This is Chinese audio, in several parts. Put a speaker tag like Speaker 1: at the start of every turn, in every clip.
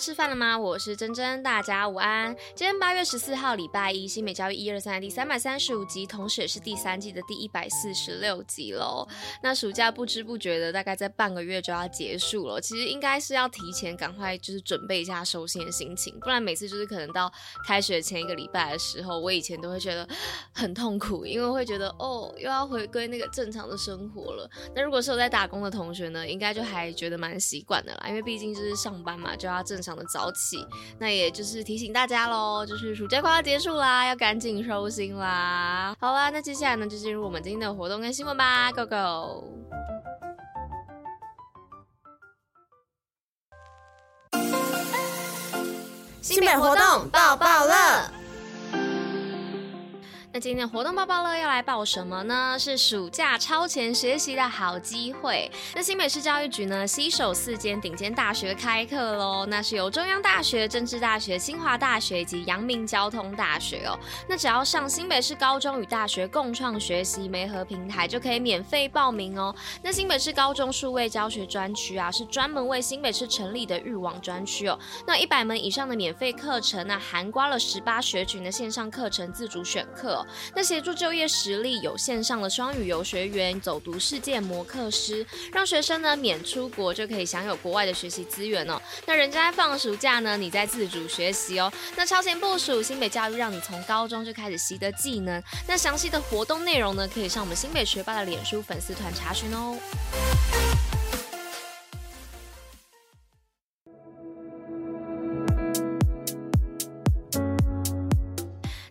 Speaker 1: 吃饭了吗？我是珍珍，大家午安。今天八月十四号，礼拜一，新美教育一二三第三百三十五集，同时也是第三季的第一百四十六集喽。那暑假不知不觉的，大概在半个月就要结束了。其实应该是要提前赶快，就是准备一下收心的心情，不然每次就是可能到开学前一个礼拜的时候，我以前都会觉得很痛苦，因为会觉得哦，又要回归那个正常的生活了。那如果是有在打工的同学呢，应该就还觉得蛮习惯的啦，因为毕竟就是上班嘛，就要正常的早起，那也就是提醒大家喽，就是暑假快要结束啦，要赶紧收心啦。好啦，那接下来呢，就进入我们今天的活动跟新闻吧，Go Go！
Speaker 2: 新北活动爆爆乐。
Speaker 1: 那今天活动报报乐要来报什么呢？是暑假超前学习的好机会。那新北市教育局呢，携手四间顶尖大学开课喽。那是由中央大学、政治大学、清华大学以及阳明交通大学哦。那只要上新北市高中与大学共创学习媒合平台，就可以免费报名哦。那新北市高中数位教学专区啊，是专门为新北市成立的育网专区哦。那一百门以上的免费课程，那涵盖了十八学群的线上课程自主选课。那协助就业实力有线上的双语游学员走读世界模课师，让学生呢免出国就可以享有国外的学习资源哦。那人家放暑假呢，你在自主学习哦。那超前部署新北教育，让你从高中就开始习得技能。那详细的活动内容呢，可以上我们新北学霸的脸书粉丝团查询哦。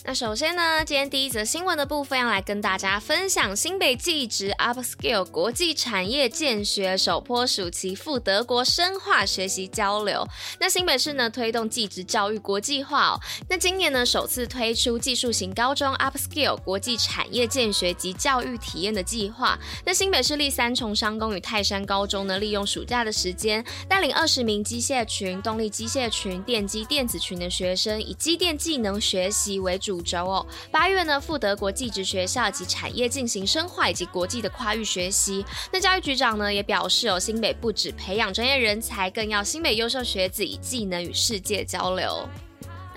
Speaker 1: 那首先呢，今天第一则新闻的部分要来跟大家分享新北技职 Upskill 国际产业建学首波暑期赴德国深化学习交流。那新北市呢推动技职教育国际化哦。那今年呢首次推出技术型高中 Upskill 国际产业建学及教育体验的计划。那新北市立三重商工与泰山高中呢利用暑假的时间，带领二十名机械群、动力机械群、电机电子群的学生，以机电技能学习为主。轴哦，八月呢赴德国技职学校及产业进行深化以及国际的跨域学习。那教育局长呢也表示哦，新北不止培养专业人才，更要新北优秀学子以技能与世界交流。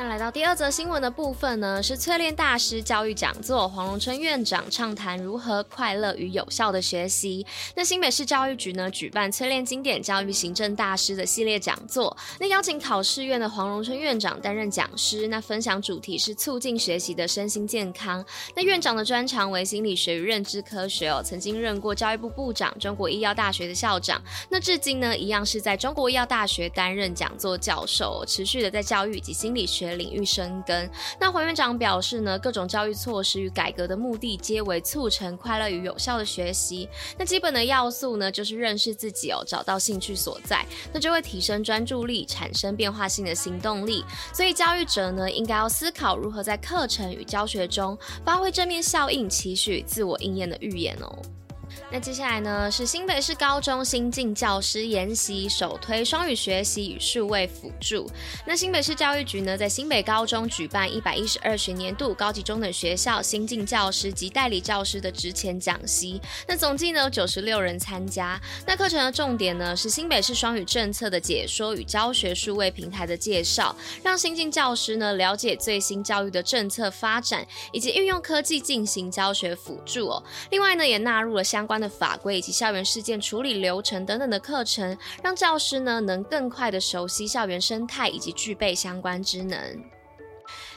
Speaker 1: 来到第二则新闻的部分呢，是淬炼大师教育讲座，黄荣春院长畅谈如何快乐与有效的学习。那新北市教育局呢举办淬炼经典教育行政大师的系列讲座，那邀请考试院的黄荣春院长担任讲师，那分享主题是促进学习的身心健康。那院长的专长为心理学与认知科学哦，曾经任过教育部部长、中国医药大学的校长，那至今呢一样是在中国医药大学担任讲座教授，持续的在教育以及心理学。领域深耕。那黄院长表示呢，各种教育措施与改革的目的，皆为促成快乐与有效的学习。那基本的要素呢，就是认识自己哦，找到兴趣所在，那就会提升专注力，产生变化性的行动力。所以教育者呢，应该要思考如何在课程与教学中发挥正面效应，期许自我应验的预言哦。那接下来呢，是新北市高中新进教师研习，首推双语学习与数位辅助。那新北市教育局呢，在新北高中举办一百一十二学年度高级中等学校新进教师及代理教师的职前讲习。那总计呢有九十六人参加。那课程的重点呢是新北市双语政策的解说与教学数位平台的介绍，让新进教师呢了解最新教育的政策发展，以及运用科技进行教学辅助哦。另外呢，也纳入了相相关的法规以及校园事件处理流程等等的课程，让教师呢能更快的熟悉校园生态以及具备相关职能。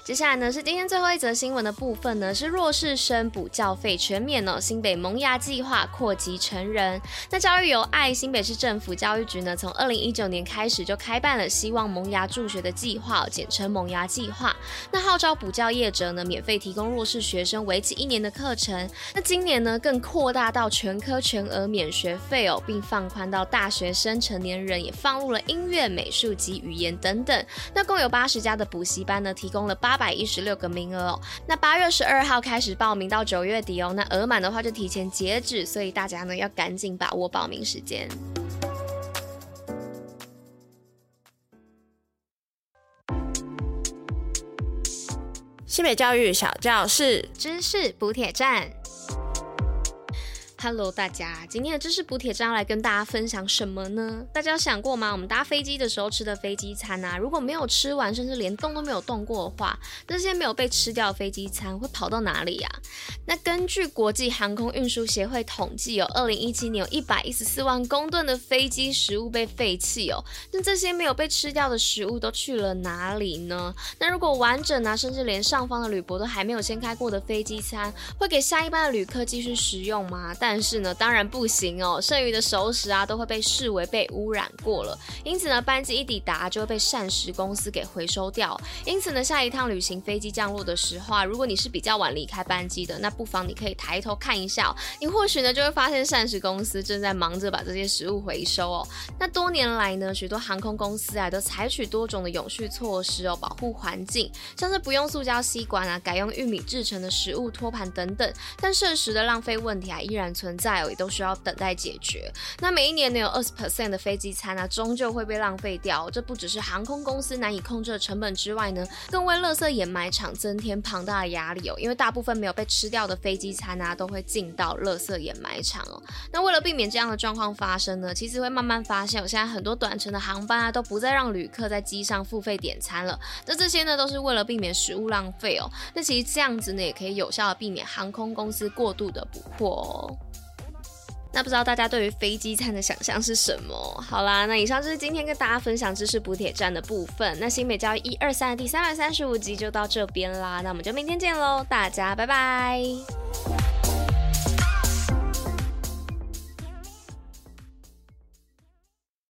Speaker 1: 接下来呢是今天最后一则新闻的部分呢，是弱势生补教费全免哦。新北萌芽计划扩及成人。那教育有爱新北市政府教育局呢，从二零一九年开始就开办了希望萌芽助学的计划，简称萌芽计划。那号召补教业者呢，免费提供弱势学生为期一年的课程。那今年呢，更扩大到全科全额免学费哦，并放宽到大学生、成年人，也放入了音乐、美术及语言等等。那共有八十家的补习班呢，提供了八。八百一十六个名额哦，那八月十二号开始报名到九月底哦，那额满的话就提前截止，所以大家呢要赶紧把握报名时间。
Speaker 2: 西北教育小教室，
Speaker 1: 知识补铁站。Hello，大家，今天的知识补铁站要来跟大家分享什么呢？大家有想过吗？我们搭飞机的时候吃的飞机餐啊，如果没有吃完，甚至连动都没有动过的话，这些没有被吃掉的飞机餐会跑到哪里呀？那根据国际航空运输协会统计，有二零一七年有一百一十四万公吨的飞机食物被废弃哦。那这些没有被吃掉的食物都去了哪里呢？那如果完整啊，甚至连上方的铝箔都还没有掀开过的飞机餐，会给下一班的旅客继续食用吗？但但是呢，当然不行哦。剩余的熟食啊，都会被视为被污染过了。因此呢，班机一抵达就会被膳食公司给回收掉。因此呢，下一趟旅行飞机降落的时候啊，如果你是比较晚离开班机的，那不妨你可以抬头看一下哦。你或许呢就会发现膳食公司正在忙着把这些食物回收哦。那多年来呢，许多航空公司啊都采取多种的永续措施哦，保护环境，像是不用塑胶吸管啊，改用玉米制成的食物托盘等等。但剩食的浪费问题啊，依然存在哦，也都需要等待解决。那每一年呢，有二十 percent 的飞机餐啊，终究会被浪费掉。这不只是航空公司难以控制的成本之外呢，更为垃圾掩埋场增添庞大的压力哦。因为大部分没有被吃掉的飞机餐啊，都会进到垃圾掩埋场哦。那为了避免这样的状况发生呢，其实会慢慢发现，我现在很多短程的航班啊，都不再让旅客在机上付费点餐了。那这些呢，都是为了避免食物浪费哦。那其实这样子呢，也可以有效的避免航空公司过度的补货哦。那不知道大家对于飞机餐的想象是什么？好啦，那以上就是今天跟大家分享知识补铁站的部分。那新美教育一二三的第三百三十五集就到这边啦，那我们就明天见喽，大家拜拜。